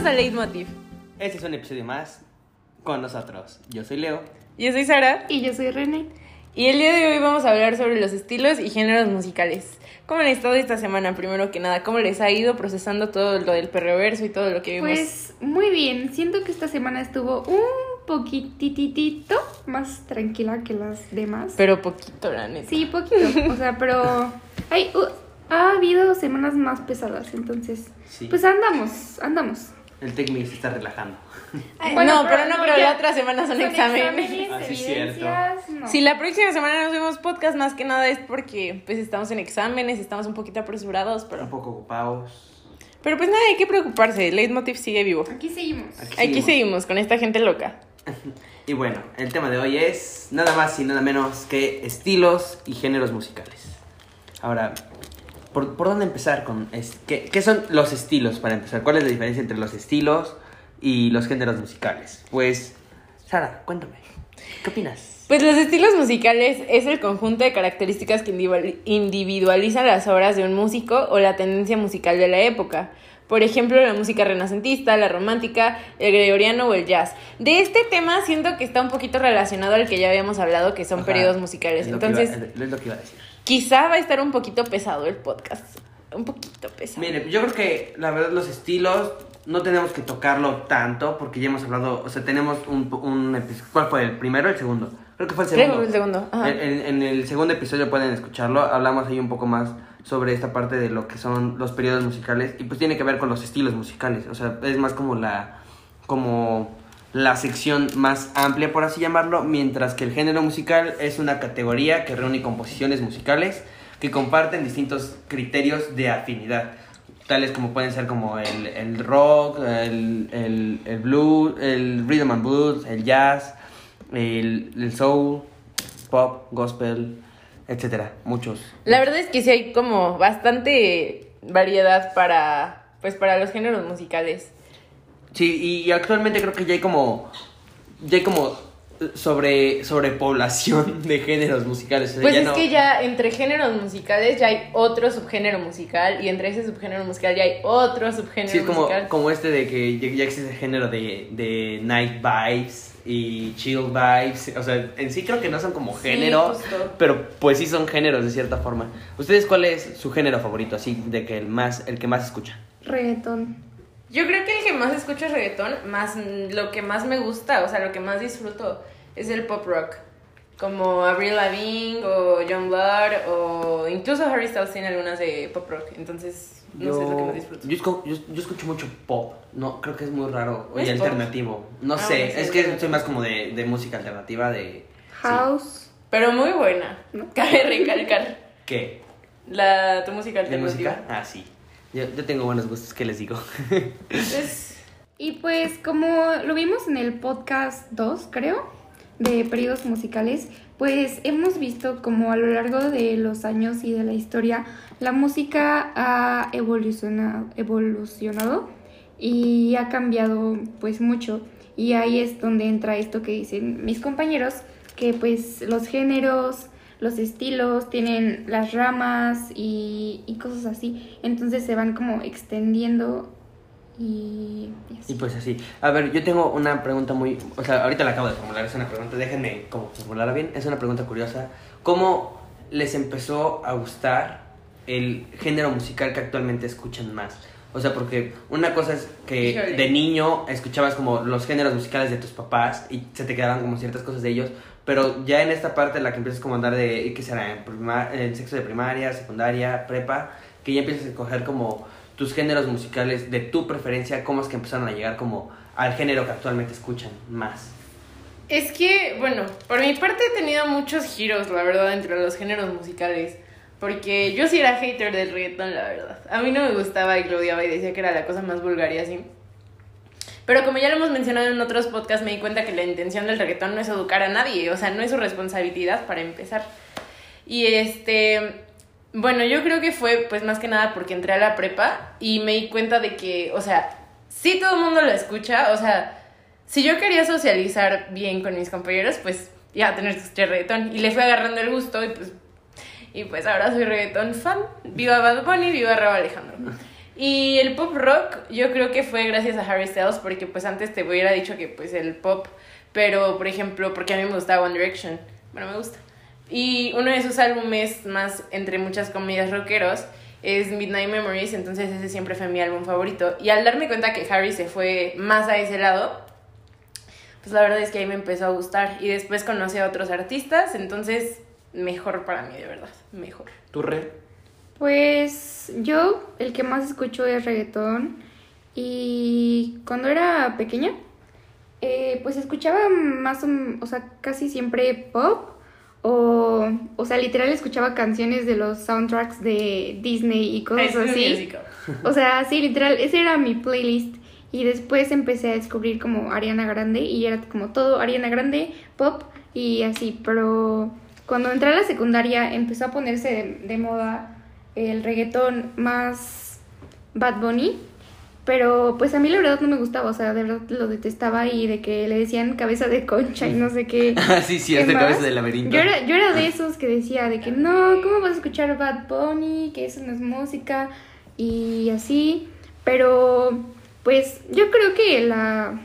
Bienvenidos a Leitmotiv. Este es un episodio más con nosotros. Yo soy Leo. Yo soy Sara Y yo soy René. y el día de hoy vamos a hablar sobre los estilos y géneros musicales. ¿Cómo han estado esta semana, primero que nada? ¿Cómo les ha ido procesando todo lo del perreverso y todo lo que vimos? Pues muy bien, siento que esta semana estuvo un poquititito más tranquila que las demás. Pero poquito, la neta. Sí, poquito, o sea, pero hay, uh, ha habido semanas más pesadas, entonces, Sí. pues andamos, andamos. El Tecmi se está relajando. no, pero no, pero ya- la otra semana son, exámenes. Ah, sí, cierto. evidencias, no. Si la próxima semana nos vemos podcast, más que nada es porque pues estamos en exámenes, estamos un poquito apresurados, Un pero... poco ocupados. Pero pues nada, hay que preocuparse, el Leitmotiv sigue vivo. Aquí seguimos. Aquí seguimos con esta gente loca. Y bueno, el tema de hoy es nada más y nada menos que estilos y géneros musicales. Ahora, ¿por, por dónde empezar con es- ¿qué, qué son los estilos para empezar? ¿Cuál es la diferencia entre los estilos y los géneros musicales? Pues, Sara, cuéntame. ¿Qué opinas? Pues los estilos musicales es el conjunto de características que individual- individualizan las obras de un músico o la tendencia musical de la época. Por ejemplo, la música renacentista, la romántica, el gregoriano o el jazz. De este tema siento que está un poquito relacionado al que ya habíamos hablado, que son Ajá, periodos musicales. es Entonces, iba- es lo que iba a decir. Quizá va a estar un poquito pesado el podcast. Un poquito pesado. Mire, yo creo que la verdad los estilos no tenemos que tocarlo tanto porque ya hemos hablado, o sea, tenemos un, un episodio. ¿Cuál fue? ¿El primero o el segundo? Creo que fue el Creo que segundo. fue el segundo, ajá. En, en- en el segundo episodio pueden escucharlo, hablamos ahí un poco más sobre esta parte de lo que son los periodos musicales y pues tiene que ver con los estilos musicales, o sea, es más como la como la sección más amplia por así llamarlo, mientras que el género musical es una categoría que reúne composiciones musicales que comparten distintos criterios de afinidad, tales como pueden ser como el, el rock, el, el, blues, el rhythm and blues, el jazz, el, el soul, pop, gospel, etcétera, muchos. La verdad es que sí hay como bastante variedad para, pues, para los géneros musicales. Sí, y, actualmente creo que ya hay como ya hay como sobre sobrepoblación de géneros musicales. o sea, Pues ya es no- que ya entre géneros musicales ya hay otro subgénero musical y entre ese subgénero musical ya hay otro subgénero Sí, es como, musical. como este de que ya, ya existe el género de, de night vibes y chill vibes. O sea, en sí creo que no son como géneros, pero pues sí son géneros de cierta forma. ¿Ustedes cuál es su género favorito? Así, de que el más, el que más escuchan. Reggaetón. Yo creo que el que más escucho es reggaetón, más lo que más me gusta, o sea, lo que más disfruto es el pop rock. Como Avril Lavigne o John Blood o incluso Harry Styles tiene algunas de pop rock. Entonces, no sé, es lo que más disfruto. Yo, esco- yo, yo escucho mucho pop. No, creo que es muy raro. ¿Es Oye, alternativo. No Ah, sé, bueno, sí, es es que soy más como de, de música alternativa, de... House. Pero muy buena. ¿No? Cabe recalcar. ¿Qué? La, tu música ¿De alternativa. música? Ah, sí. Yo, tengo buenos gustos, ¿qué les digo? Es- Y pues como lo vimos en el podcast 2, creo, de periodos musicales, pues hemos visto como a lo largo de los años y de la historia, la música ha evolucionado, evolucionado y ha cambiado pues mucho. Y ahí es donde entra esto que dicen mis compañeros, que pues los géneros, los estilos, tienen las ramas y, y cosas así. Entonces se van como extendiendo y, y así. Y pues así. A ver, yo tengo una pregunta muy... O sea, ahorita la acabo de formular, es una pregunta, déjenme como formularla bien. Es una pregunta curiosa. ¿Cómo les empezó a gustar el género musical que actualmente escuchan más? O sea, porque una cosa es que Híjole. de niño escuchabas como los géneros musicales de tus papás y se te quedaban como ciertas cosas de ellos, pero ya en esta parte en la que empiezas como a andar de, ¿qué será? En, prima- sexo de primaria, secundaria, prepa, que ya empiezas a escoger como tus géneros musicales de tu preferencia, cómo es que empezaron a llegar como al género que actualmente escuchan más. Es que, bueno, por mi parte he tenido muchos giros, la verdad, entre los géneros musicales. Porque yo sí era hater del reggaetón, la verdad. A mí no me gustaba y lo y decía que era la cosa más vulgar y así. Pero como ya lo hemos mencionado en otros podcasts, me di cuenta que la intención del reggaetón no es educar a nadie, o sea, no es su responsabilidad para empezar. Y este, bueno, yo creo que fue pues más que nada porque entré a la prepa y me di cuenta de que, o sea, sí todo el mundo lo escucha, o sea, si yo quería socializar bien con mis compañeros, pues ya tener que escuchar reggaetón. Y le fui agarrando el gusto y pues, y pues ahora soy reggaetón fan. Viva Bad Bunny, viva Raúl Alejandro. Y el pop rock yo creo que fue gracias a Harry Styles porque pues antes te hubiera dicho que pues el pop, pero por ejemplo porque a mí me gustaba One Direction, bueno me gusta. Y uno de sus álbumes más entre muchas comedias rockeros es Midnight Memories, entonces ese siempre fue mi álbum favorito. Y al darme cuenta que Harry se fue más a ese lado, pues la verdad es que ahí me empezó a gustar. Y después conocí a otros artistas, entonces mejor para mí, de verdad, mejor. ¿Tu red? Pues yo el que más escucho es reggaetón. Y cuando era pequeña eh, pues escuchaba más o, sea casi siempre pop. O o sea literal escuchaba canciones de los soundtracks de Disney y cosas así. Musical. o sea sí literal ese era mi playlist. Y después empecé a descubrir como Ariana Grande y era como todo Ariana Grande pop y así. Pero cuando entré a la secundaria empezó a ponerse de, de moda el reggaetón más Bad Bunny, pero pues a mí la verdad no me gustaba, o sea, de verdad lo detestaba y de que le decían cabeza de concha y no sé qué. Ah, sí, sí, ¿Qué es de cabeza de laberinto. Yo era, yo era de esos que decía de que no, ¿cómo vas a escuchar Bad Bunny? Que eso no es música y así, pero pues yo creo que la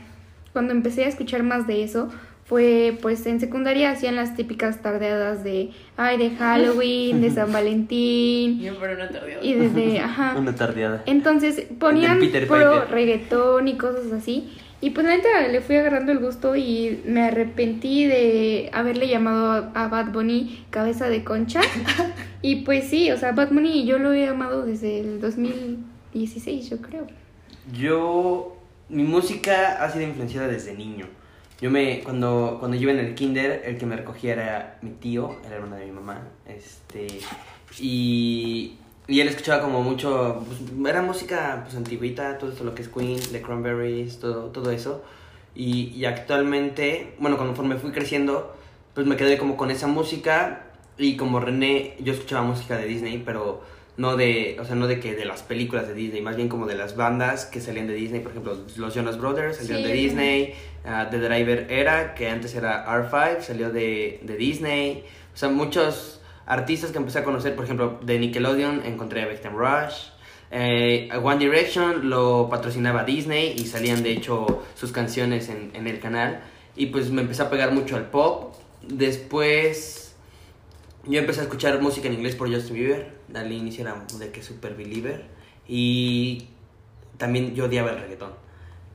cuando empecé a escuchar más de eso fue pues en secundaria hacían las típicas tardeadas de ay de Halloween, de San Valentín Yo por una tarde. y desde ajá. Una tardeada. Entonces ponían puro Piper. reggaetón y cosas así. Y pues la neta le fui agarrando el gusto y me arrepentí de haberle llamado a, a Bad Bunny cabeza de concha. y pues sí, o sea, Bad Bunny yo lo he amado desde el 2016, yo creo. Yo, mi música ha sido influenciada desde niño. Yo me, cuando, cuando yo iba en el kinder, el que me recogía era mi tío, el hermano de mi mamá, este, y, y él escuchaba como mucho, pues, era música pues antiguita, todo esto lo que es Queen, The Cranberries, todo, todo eso, y, y actualmente, bueno, conforme fui creciendo, pues me quedé como con esa música, y como René, yo escuchaba música de Disney, pero no de, o sea, no de que de las películas de Disney, más bien como de las bandas que salían de Disney, por ejemplo, los Jonas Brothers salieron Sí, de Disney, ah, The Driver era, que antes era R5, salió de, de Disney, o sea, muchos artistas que empecé a conocer, por ejemplo, de Nickelodeon encontré a Victim Rush, eh, One Direction lo patrocinaba Disney y salían de hecho sus canciones en, en el canal, y pues me empecé a pegar mucho al pop, después... Yo empecé a escuchar música en inglés por Justin Bieber. Al inicio era de que super believer. Y también yo odiaba el reggaetón.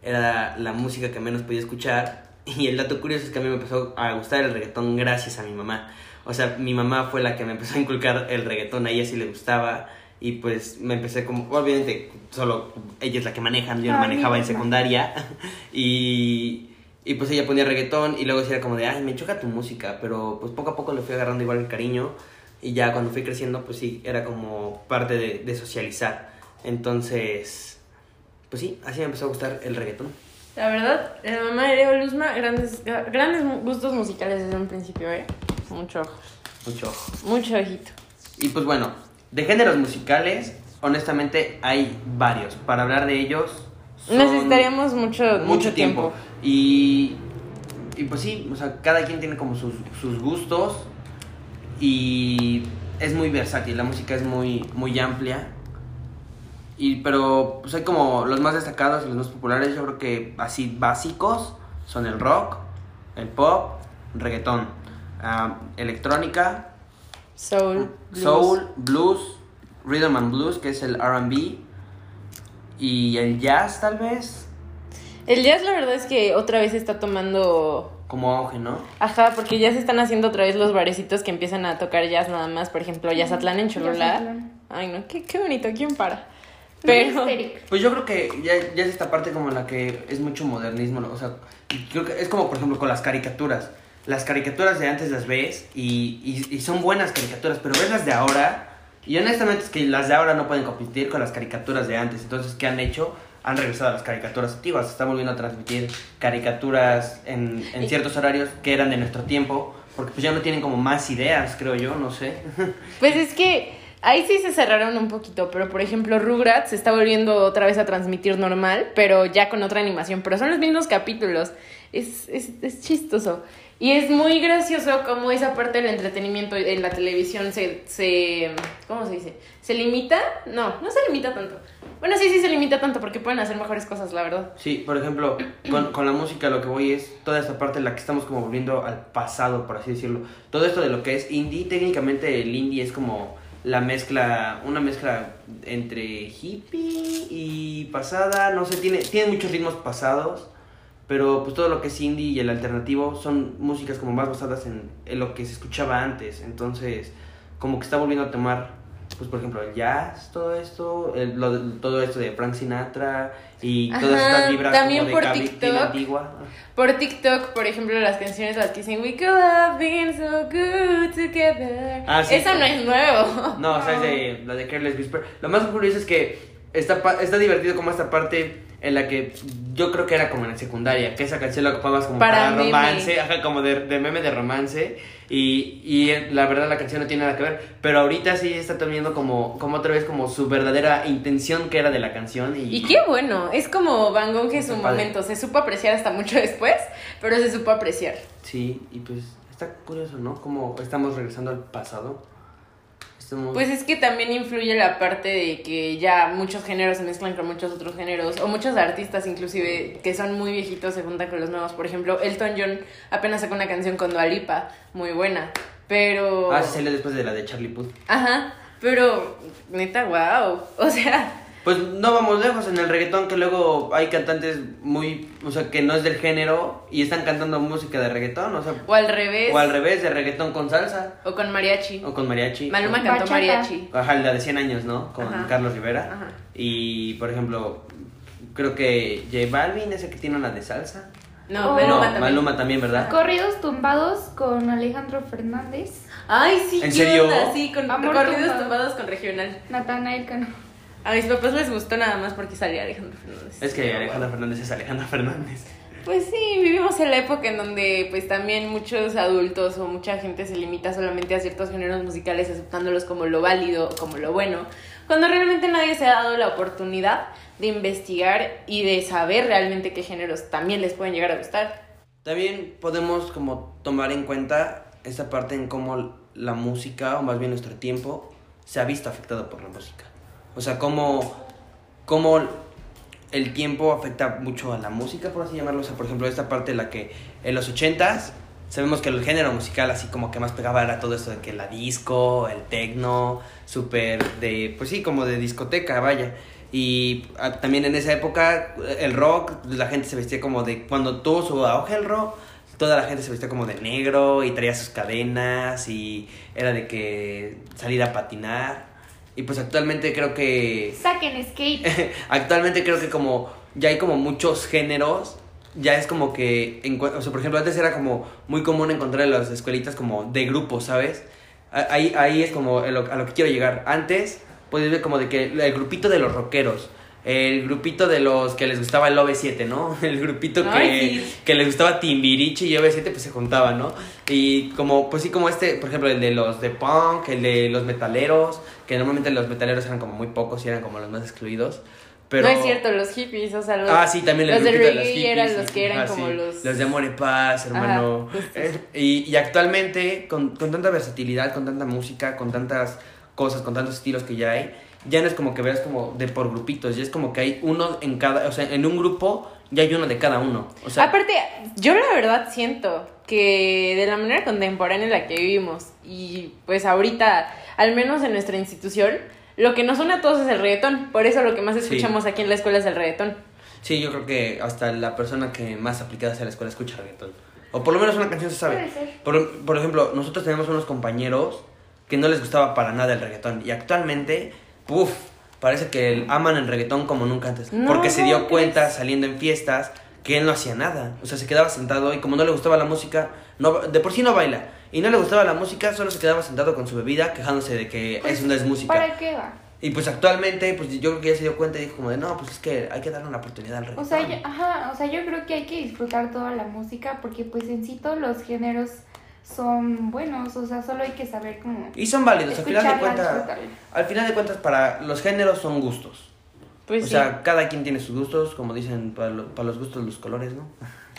Era la música que menos podía escuchar. Y el dato curioso es que a mí me empezó a gustar el reggaetón gracias a mi mamá. O sea, mi mamá fue la que me empezó a inculcar el reggaetón. A ella sí le gustaba. Y pues me empecé como, obviamente, solo ella es la que maneja, yo no manejaba en secundaria. Y, y pues ella ponía reggaetón y luego sí era como de, ay, me choca tu música, pero pues poco a poco le fui agarrando igual el cariño y ya cuando fui creciendo pues sí, era como parte de, de socializar. Entonces, pues sí, así me empezó a gustar el reggaetón. La verdad, la mamá de Leo Luzma, grandes, grandes gustos musicales desde un principio, ¿eh? Mucho ojo, Mucho ojo. mucho ojito. Y pues bueno, de géneros musicales, honestamente hay varios. Para hablar de ellos... Necesitaríamos mucho, mucho, tiempo. Y, y pues sí, o sea, cada quien tiene como sus, sus gustos y es muy versátil, la música es muy, muy amplia. Y, pero pues hay como los más destacados y los más populares, yo creo que así básicos son el rock, el pop, reggaetón, electrónica, Soul, blues. soul, blues, rhythm and blues, que es el RB, y el jazz tal vez, El jazz, la verdad es que otra vez está tomando. Como auge, ¿no? Ajá, porque ya se están haciendo otra vez los barecitos que empiezan a tocar jazz nada más. Por ejemplo, Jazzatlán en Cholula. Ay, no, qué, qué bonito, ¿quién para? Pero... Pues yo creo que ya, ya es esta parte como en la que es mucho modernismo, ¿no? o sea, creo que es como por ejemplo con las caricaturas. Las caricaturas de antes las ves y, y, y son buenas caricaturas, pero ves las de ahora y honestamente es que las de ahora no pueden competir con las caricaturas de antes. Entonces, ¿qué han hecho? Han regresado a las caricaturas antiguas, se están volviendo a transmitir caricaturas en, en ciertos horarios que eran de nuestro tiempo, porque pues ya no tienen como más ideas, creo yo, no sé. Pues es que ahí sí se cerraron un poquito, pero por ejemplo Rugrats se está volviendo otra vez a transmitir normal, pero ya con otra animación, pero son los mismos capítulos. Es, es, es chistoso. Y es muy gracioso como esa parte del entretenimiento en la televisión se, se... ¿Cómo se dice? ¿Se limita? No, no se limita tanto. Bueno, sí, sí se limita tanto porque pueden hacer mejores cosas, la verdad. Sí, por ejemplo, con, con la música lo que voy es toda esta parte en la que estamos como volviendo al pasado, por así decirlo. Todo esto de lo que es indie, técnicamente el indie es como la mezcla, una mezcla entre hippie y pasada, no sé, tiene, tiene muchos ritmos pasados, pero pues todo lo que es indie y el alternativo son músicas como más basadas en, en lo que se escuchaba antes, entonces como que está volviendo a tomar, pues por ejemplo, el jazz, todo esto, el- lo todo esto de Frank Sinatra y todas Ajá, estas vibras también como por de TikTok. antigua. Por TikTok, por ejemplo, las canciones las que dicen We could have been so good together. Ah, sí. Eso no es nuevo. No, o sea, es de la de Careless Whisper. Lo más curioso es que está, está divertido como esta parte en la que yo creo que era como en la secundaria, que esa canción la ocupabas como Para romance, ajá, como de, de meme de romance. Y, y eh, la verdad la canción no tiene nada que ver. Pero ahorita sí está teniendo como, como otra vez como su verdadera intención que era de la canción. Y, Y qué bueno, es como Van Gogh en su padre. momento, se supo apreciar hasta mucho después, pero se supo apreciar. Sí, y pues está curioso, ¿no? Como estamos regresando al pasado. Estamos... Pues es que también influye la parte de que ya muchos géneros se mezclan con muchos otros géneros, o muchos artistas inclusive que son muy viejitos se juntan con los nuevos. Por ejemplo, Elton John apenas sacó una canción con Dua Lipa, muy buena, pero... Ah, sí, salió después de la de Charlie Puth. Ajá, pero neta, wow. O sea, Pues no vamos lejos en el reggaetón que luego hay cantantes muy, o sea, que no es del género y están cantando música de reggaetón, o sea, o al revés. o al revés, de reggaetón con salsa O con mariachi. o con mariachi. Maluma o- cantó Bachata. mariachi. Ajá, la de 100 años, ¿no? Con Ajá. Carlos Rivera. Ajá. Y, por ejemplo, creo que J Balvin es el que tiene una de salsa. No, Oh. Maluma no, también. Maluma también, ¿verdad? Corridos tumbados con Alejandro Fernández, Ay, sí, ¿En ¿qué serio? onda? Sí, con Amor corridos tumbado. tumbados con regional. Natanael Cano. A mis papás les gustó nada más porque salía Alejandro Fernández. Es que Pero, Alejandro. Fernández es Alejandro Fernández. Pues sí, vivimos en la época en donde pues también muchos adultos o mucha gente se limita solamente a ciertos géneros musicales aceptándolos como lo válido, como lo bueno, cuando realmente nadie se ha dado la oportunidad de investigar y de saber realmente qué géneros también les pueden llegar a gustar. También podemos como tomar en cuenta esta parte en cómo la música, o más bien nuestro tiempo, se ha visto afectado por la música. O sea, cómo, cómo el tiempo afecta mucho a la música, por así llamarlo. O sea, por ejemplo, esta parte en la que en los ochentas sabemos que el género musical así como que más pegaba era todo esto de que la disco, el techno, súper de, pues sí, como de discoteca, vaya. Y también en esa época el rock, la gente se vestía como de, cuando tuvo su auge el rock, toda la gente se vestía como de negro y traía sus cadenas y era de que salir a patinar. Y pues actualmente creo que Saquen skate. actualmente creo que como ya hay como muchos géneros, ya es como que, o sea, por ejemplo, antes era como muy común encontrar en las escuelitas como de grupos, ¿sabes? Ahí, ahí es como a lo, a lo que quiero llegar. Antes, puedes ver como de que el grupito de los rockeros, el grupito de los que les gustaba el OV7, ¿no? El grupito que, Ay, sí. que les gustaba Timbiriche y OV7, pues se juntaban, ¿no? Y como, pues sí, como este, por ejemplo, el de los de punk, el de los metaleros, que normalmente los metaleros eran como muy pocos y eran como los más excluidos. Pero... No es cierto, los hippies, o sea, los, Ah, sí, también el los de reggae los hippies. eran los que eran como sí. los... Los de amor y paz, hermano. Ajá, justo. Eh, y, y actualmente, con, con tanta versatilidad, con tanta música, con tantas cosas, con tantos estilos que ya hay, ya no es como que veas como de por grupitos, ya es como que hay uno en cada, o sea, en un grupo ya hay uno de cada uno. O sea, Aparte, yo la verdad siento que de la manera contemporánea en la que vivimos y pues ahorita, al menos en nuestra institución, lo que nos une a todos es el reggaetón. Por eso lo que más Sí. escuchamos aquí en la escuela es el reggaetón. sí, yo creo que hasta la persona que más aplicada hacia la escuela escucha reggaetón. O por lo menos una canción se sabe. Por, por ejemplo, nosotros tenemos unos compañeros que no les gustaba para nada el reggaetón. Y actualmente, puff, parece que aman el reggaetón como nunca antes. No, porque se dio ¿cómo cuenta crees? saliendo en fiestas que él no hacía nada. O sea, se quedaba sentado y como no le gustaba la música, no, de por sí no baila. Y no le gustaba la música, solo se quedaba sentado con su bebida quejándose de que Pues, eso no es música. ¿Para qué va? Y pues actualmente, pues yo creo que ya se dio cuenta y dijo como de, no, pues es que hay que darle una oportunidad al O reggaetón. sea, yo, ajá, o sea, yo creo que hay que disfrutar toda la música porque pues en sí todos los géneros son buenos, o sea, solo hay que saber cómo Y son válidos, al final de cuentas, al final de cuentas para los géneros son gustos. Pues o sí. sea, cada quien tiene sus gustos, como dicen, para, lo- para los gustos los colores, ¿no?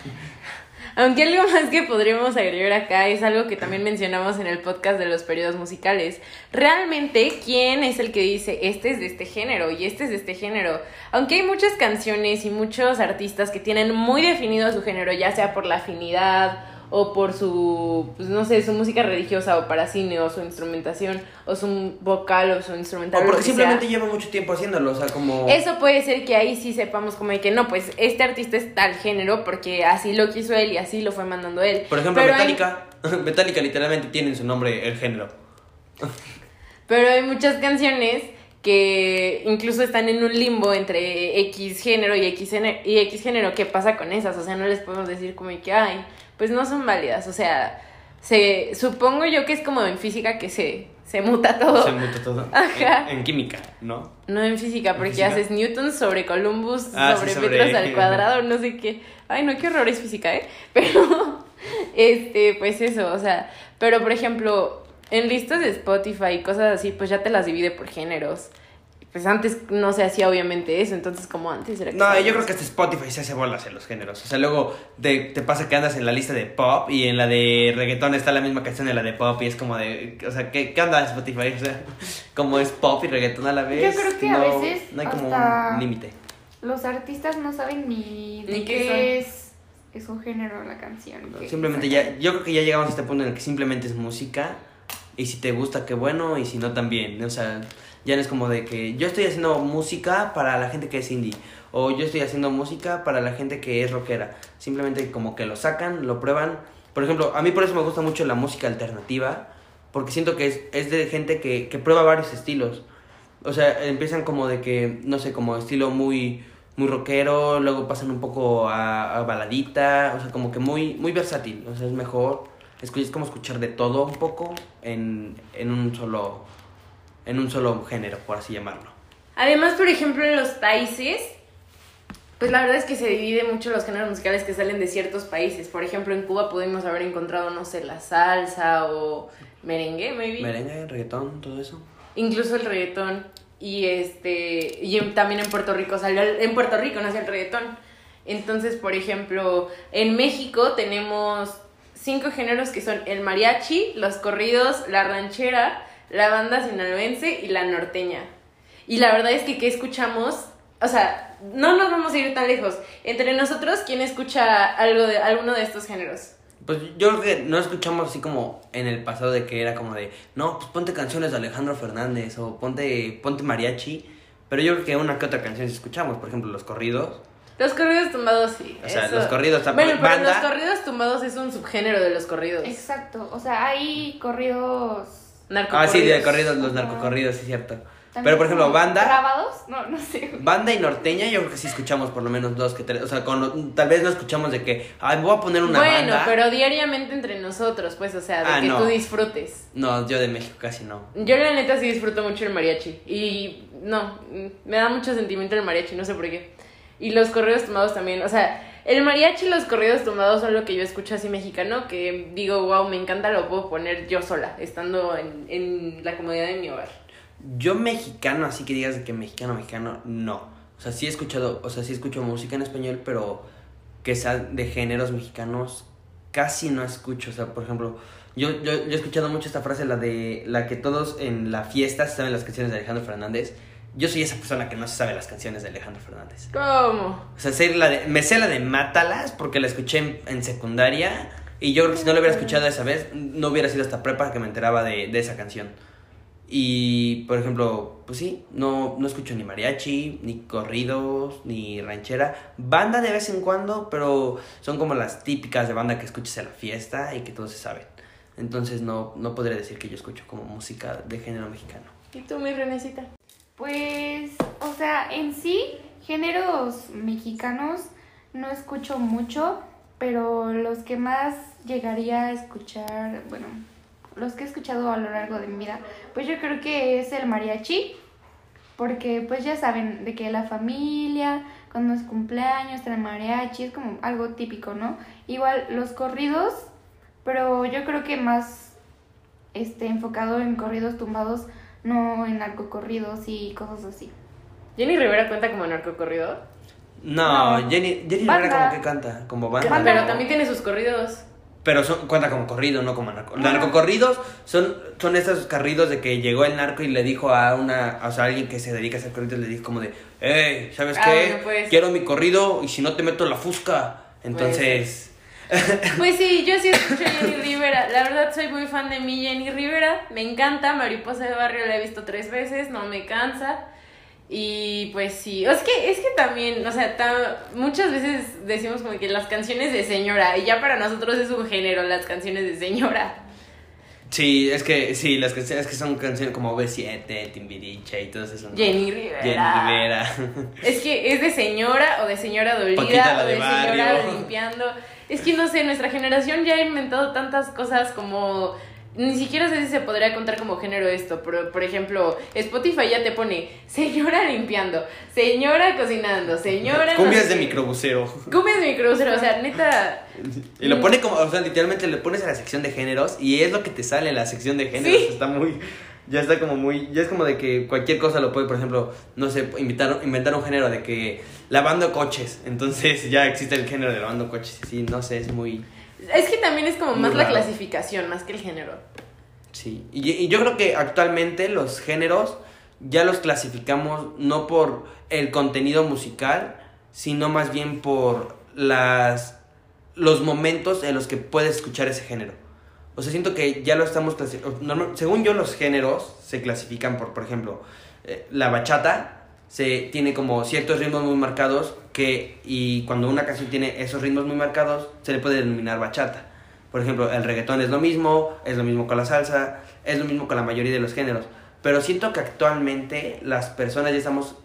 Aunque algo más que podríamos agregar acá es algo que también mencionamos en el podcast de los periodos musicales. Realmente, ¿quién es el que dice este es de este género y este es de este género? Aunque hay muchas canciones y muchos artistas que tienen muy definido su género, ya sea por la afinidad o por su, pues no sé, su música religiosa o para cine o su instrumentación o su vocal o su instrumental. O porque sea. simplemente lleva mucho tiempo haciéndolo, o sea, como... Eso puede ser que ahí sí sepamos como de que no, pues este artista es tal género porque así lo quiso él y así lo fue mandando él. Por ejemplo, Pero hay- Metallica. Metallica literalmente tiene en su nombre el género. pero hay muchas canciones que incluso están en un limbo entre X género y X género, y X género. ¿Qué pasa con esas? O sea, no les podemos decir como que, ay, pues no son válidas. O sea, se, supongo yo que es como en física que se, se muta todo. Se muta todo. Ajá. En, en química, ¿no? No en física, porque física? haces Newton sobre Columbus, Ah, sobre, sí, sobre- metros al cuadrado, no sé qué. Ay, no, qué horror es física, ¿eh? Pero, este, pues eso, o sea, pero por ejemplo, en listas de Spotify y cosas así, pues ya te las divide por géneros. Pues antes no se hacía obviamente eso, entonces como antes era que No, yo creo que hasta Spotify se hace bolas en los géneros. O sea, luego te, te pasa que andas en la lista de pop y en la de reggaetón está la misma canción de la de pop y es como de... O sea, ¿qué, qué onda Spotify? O sea, como es pop y reggaetón a la vez. Yo creo que a no, veces No hay como hasta- un límite. Los artistas no saben ni de Ni qué qué es, es un género la canción. que Simplemente ya... Yo creo que ya llegamos a este punto en el que simplemente es música y si te gusta, qué bueno, y si no, también. O sea, ya no es como de que yo estoy haciendo música para la gente que es indie. O yo estoy haciendo música para la gente que es rockera. Simplemente como que lo sacan, lo prueban. Por ejemplo, a mí por eso me gusta mucho la música alternativa. Porque siento que es, es de gente que, que prueba varios estilos. O sea, empiezan como de que, no sé, como estilo muy, muy rockero, luego pasan un poco a, a baladita, o sea, como que muy, muy versátil. O sea, es mejor, es, como escuchar de todo un poco en, en un solo, en un solo género, por así llamarlo. Además, por ejemplo, en los países, pues la verdad es que se divide mucho los géneros musicales que salen de ciertos países. Por ejemplo, en Cuba pudimos haber encontrado, no sé, la salsa o merengue, maybe. Merengue, reggaetón, todo eso. Incluso el reggaetón. Y este y también en Puerto Rico salió en Puerto Rico nació el reggaetón. Entonces, por ejemplo, en México tenemos cinco géneros que son el mariachi, los corridos, la ranchera, la banda sinaloense y la norteña. Y la verdad es que ¿qué escuchamos? O sea, no nos vamos a ir tan lejos. Entre nosotros, ¿quién escucha algo de alguno de estos géneros? Pues yo creo que no escuchamos así como en el pasado de que era como de, no, pues ponte canciones de Alejandro Fernández o ponte, ponte mariachi. Pero yo creo que una que otra canción sí escuchamos, por ejemplo, los corridos. Los corridos tumbados sí. O sea, los corridos Bueno, pero banda. los corridos tumbados es un subgénero de los corridos. Exacto, o sea, hay corridos... Ah, sí, de corridos, los narcocorridos, sí, cierto. Pero por ejemplo, banda, ¿Grabados? No, no sé. banda y norteña, yo creo que sí escuchamos por lo menos dos que tres. O sea, con, tal vez no escuchamos de que, ay, voy a poner una bueno, banda. pero diariamente entre nosotros, pues, o sea, de Ah, que no. tú disfrutes. No, yo de México casi no. Yo la neta sí disfruto mucho el mariachi. Y no, me da mucho sentimiento el mariachi, no sé por qué. Y los corridos tumbados también. O sea, el mariachi y los corridos tumbados son lo que yo escucho así mexicano, que digo, wow, me encanta, lo puedo poner yo sola, estando en, en la comodidad de mi hogar. Yo mexicano, así que digas que mexicano, mexicano, no. O sea, sí he escuchado, o sea, sí escucho música en español, pero que sea de géneros mexicanos, casi no escucho. O sea, por ejemplo, yo, yo, yo he escuchado mucho esta frase, la de la que todos en la fiesta saben las canciones de Alejandro Fernández. Yo soy esa persona que no se sabe las canciones de Alejandro Fernández. ¿Cómo? O sea, sé la de- me sé la de Mátalas porque la escuché en, en secundaria. Y yo creo que si no la hubiera escuchado esa vez, no hubiera sido hasta prepa que me enteraba de, de esa canción. Y, por ejemplo, pues sí, no, no escucho ni mariachi, ni corridos, ni ranchera. Banda de vez en cuando, pero son como las típicas de banda que escuchas en la fiesta y que todos se saben. Entonces no, no podría decir que yo escucho como música de género mexicano. ¿Y tú, mi Renecita? Pues, o sea, en sí, géneros mexicanos no escucho mucho, pero los que más llegaría a escuchar, bueno, los que he escuchado a lo largo de mi vida, pues yo creo que es el mariachi, porque pues ya saben de que la familia, cuando es cumpleaños, trae mariachi, es como algo típico, ¿no? Igual los corridos, pero yo creo que más este enfocado en corridos tumbados, no en narcocorridos y cosas así. Jenny Rivera cuenta como narcocorrido. No, No. Jenny, Jenny Banda. Rivera como que canta, como banda. Banda. Pero también tiene sus corridos. Pero son, cuenta como corrido, no como narco. Ah. Narcocorridos son, son esos carridos de que llegó el narco y le dijo a una, o sea, a alguien que se dedica a hacer corridos, le dijo como de, hey, ¿sabes Ah, qué? bueno, pues. Quiero mi corrido y si no te meto la fusca. Entonces, Pues sí, yo sí escucho Jenny Rivera. La verdad soy muy fan de mi Jenny Rivera. Me encanta. Mariposa de Barrio la he visto tres veces, no me cansa. Y pues sí, es que, es que también, o sea, muchas veces decimos como que las canciones de señora, y ya para nosotros es un género, las canciones de señora. sí, es que, sí, las canciones que son canciones como B7, Timbiriche y todo eso. Jenny Rivera. Jenny Rivera. Es que es de señora o de señora dolida o de de señora limpiando. Es que no sé, nuestra generación ya ha inventado tantas cosas como ni siquiera sé si se podría contar como género esto, pero por ejemplo, Spotify ya te pone señora limpiando, señora cocinando, señora no Cumbias sé de microbusero. Cumbias de microbusero, o sea, neta Y lo pone como, o sea, literalmente le pones a la sección de géneros y es lo que te sale en la sección de géneros. Sí. Está muy, ya está como muy, ya es como de que cualquier cosa lo puede, por ejemplo, no sé, invitar, inventar un género de que lavando coches. Entonces ya existe el género de lavando coches. Sí, no sé, es muy, es que también es como más la clasificación, más que el género. sí. Y, y yo creo que actualmente los géneros ya los clasificamos no por el contenido musical, sino más bien por las los momentos en los que puedes escuchar ese género. O sea, siento que ya lo estamos clasificando. Según yo, los géneros se clasifican por, por ejemplo, eh, la bachata se tiene como ciertos ritmos muy marcados que y cuando una canción tiene esos ritmos muy marcados se le puede denominar bachata. Por ejemplo, el reggaetón es lo mismo, es lo mismo con la salsa, es lo mismo con la mayoría de los géneros. Pero siento que actualmente las personas ya estamos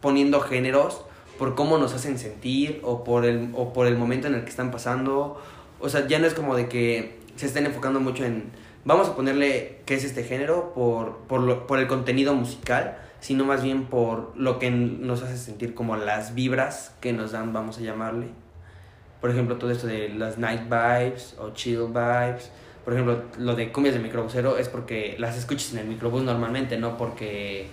poniendo géneros por cómo nos hacen sentir o por el, o por el momento en el que están pasando. O sea, ya no es como de que se estén enfocando mucho en, vamos a ponerle qué es este género por, por, lo- por el contenido musical, sino más bien por lo que nos hace sentir como las vibras que nos dan, vamos a llamarle. Por ejemplo, todo esto de las night vibes o chill vibes. Por ejemplo, lo de cumbias de microbusero es porque las escuchas en el microbús normalmente, no porque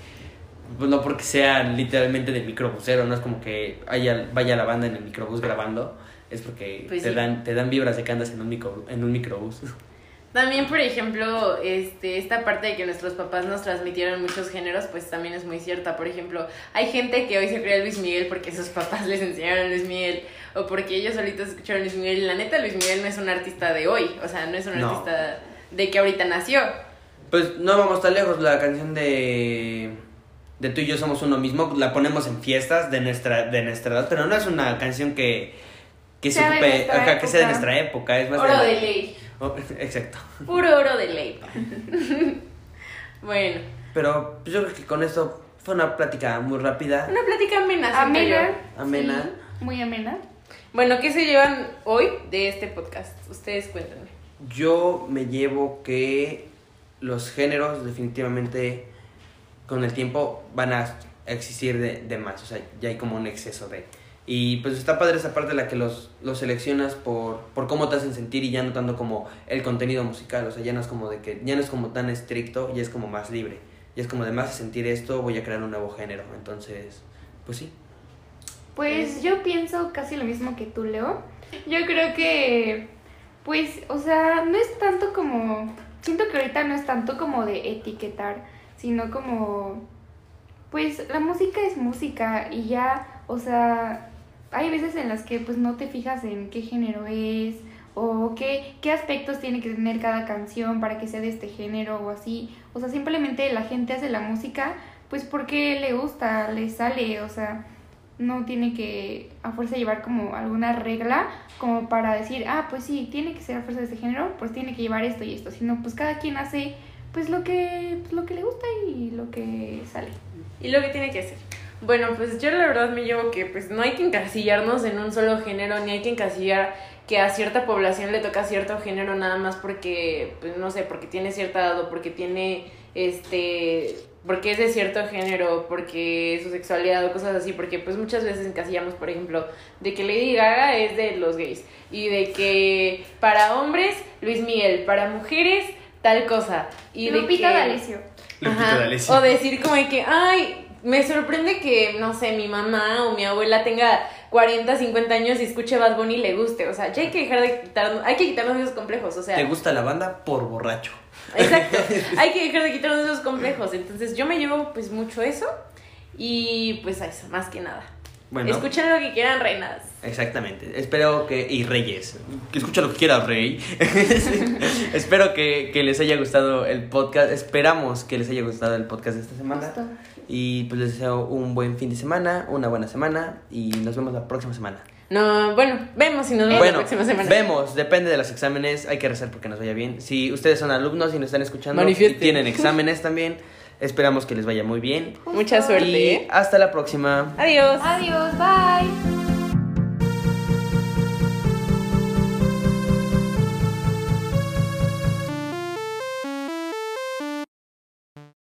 pues no porque sea literalmente del microbusero, no es como que haya, vaya la banda en el microbús grabando, es porque Pues te, sí. dan, te dan vibras de que andas en un, micro, en un microbús. También, por ejemplo, este, esta parte de que nuestros papás nos transmitieron muchos géneros, pues también es muy cierta. Por ejemplo, hay gente que hoy se cree Luis Miguel porque sus papás les enseñaron Luis Miguel o porque ellos solitos escucharon Luis Miguel. Y la neta, Luis Miguel no es un artista de hoy, o sea, no es un No. artista de que ahorita nació. Pues no vamos tan lejos, la canción de, de Tú y yo somos uno mismo, la ponemos en fiestas de nuestra, de nuestra edad, pero no es una canción que, que, se Sea ajá, que sea de época. nuestra época, es más Oro de- de ley, Oh, exacto. puro oro de ley. bueno, Pero pues, yo creo que con esto fue una plática muy rápida. una plática amena. Amena. yo. Amena. sí, muy amena. Bueno, ¿qué se llevan hoy de este podcast? Ustedes cuéntenme. Yo me llevo que los géneros definitivamente con el tiempo van a existir de, de más, o sea, ya hay como un exceso de... Y pues está padre esa parte en la que los, los seleccionas por, por cómo te hacen sentir y ya no tanto como el contenido musical, o sea, ya no es como de que, ya no es como tan estricto, ya es como más libre. Y es como de más sentir esto, voy a crear un nuevo género. Entonces, pues sí. Pues yo pienso casi lo mismo que tú, Leo. Yo creo que, pues, o sea, no es tanto como, siento que ahorita no es tanto como de etiquetar, sino como, pues, la música es música y ya, o sea, hay veces en las que pues no te fijas en qué género es o qué, qué aspectos tiene que tener cada canción para que sea de este género o así. O sea, simplemente la gente hace la música pues porque le gusta, le sale, o sea, no tiene que a fuerza llevar como alguna regla como para decir, ah, pues sí, tiene que ser a fuerza de este género, pues tiene que llevar esto y esto, sino pues cada quien hace pues lo que, pues, lo que le gusta y lo que sale. Y lo que tiene que hacer. Bueno, pues yo la verdad me llevo que pues no hay que encasillarnos en un solo género, ni hay que encasillar que a cierta población le toca cierto género nada más porque, pues no sé, porque tiene cierta edad o porque tiene, este, porque es de cierto género, porque su sexualidad o cosas así, porque pues muchas veces encasillamos, por ejemplo, de que Lady Gaga es de los gays y de que para hombres Luis Miguel, para mujeres tal cosa y de Lupita que... D'Alessio. Lupita D'Alessio. O decir como de que, ay, me sorprende que, no sé, mi mamá o mi abuela tenga 40, 50 años y escuche Bad Bunny y le guste. O sea, ya hay que dejar de quitarnos, hay que quitarnos esos complejos. O sea, ¿Te gusta la banda? Por borracho. Exacto. Hay que dejar de quitarnos esos complejos. Entonces yo me llevo pues mucho eso. Y pues a eso, más que nada. Bueno, Escuchen lo que quieran, reinas. exactamente. Espero que. Y Reyes. Que escucha lo que quiera, Rey. Espero que, que les haya gustado el podcast. Esperamos que les haya gustado el podcast de esta semana. Justo. Y pues les deseo un buen fin de semana, una buena semana. Y nos vemos la próxima semana. No, bueno, vemos si nos vemos Bueno, la próxima semana. vemos, depende de los exámenes, hay que rezar porque nos vaya bien. Si ustedes son alumnos y nos están escuchando y tienen exámenes también, esperamos que les vaya muy bien. Mucha suerte, Y ¿eh? hasta la próxima. Adiós. Adiós, bye.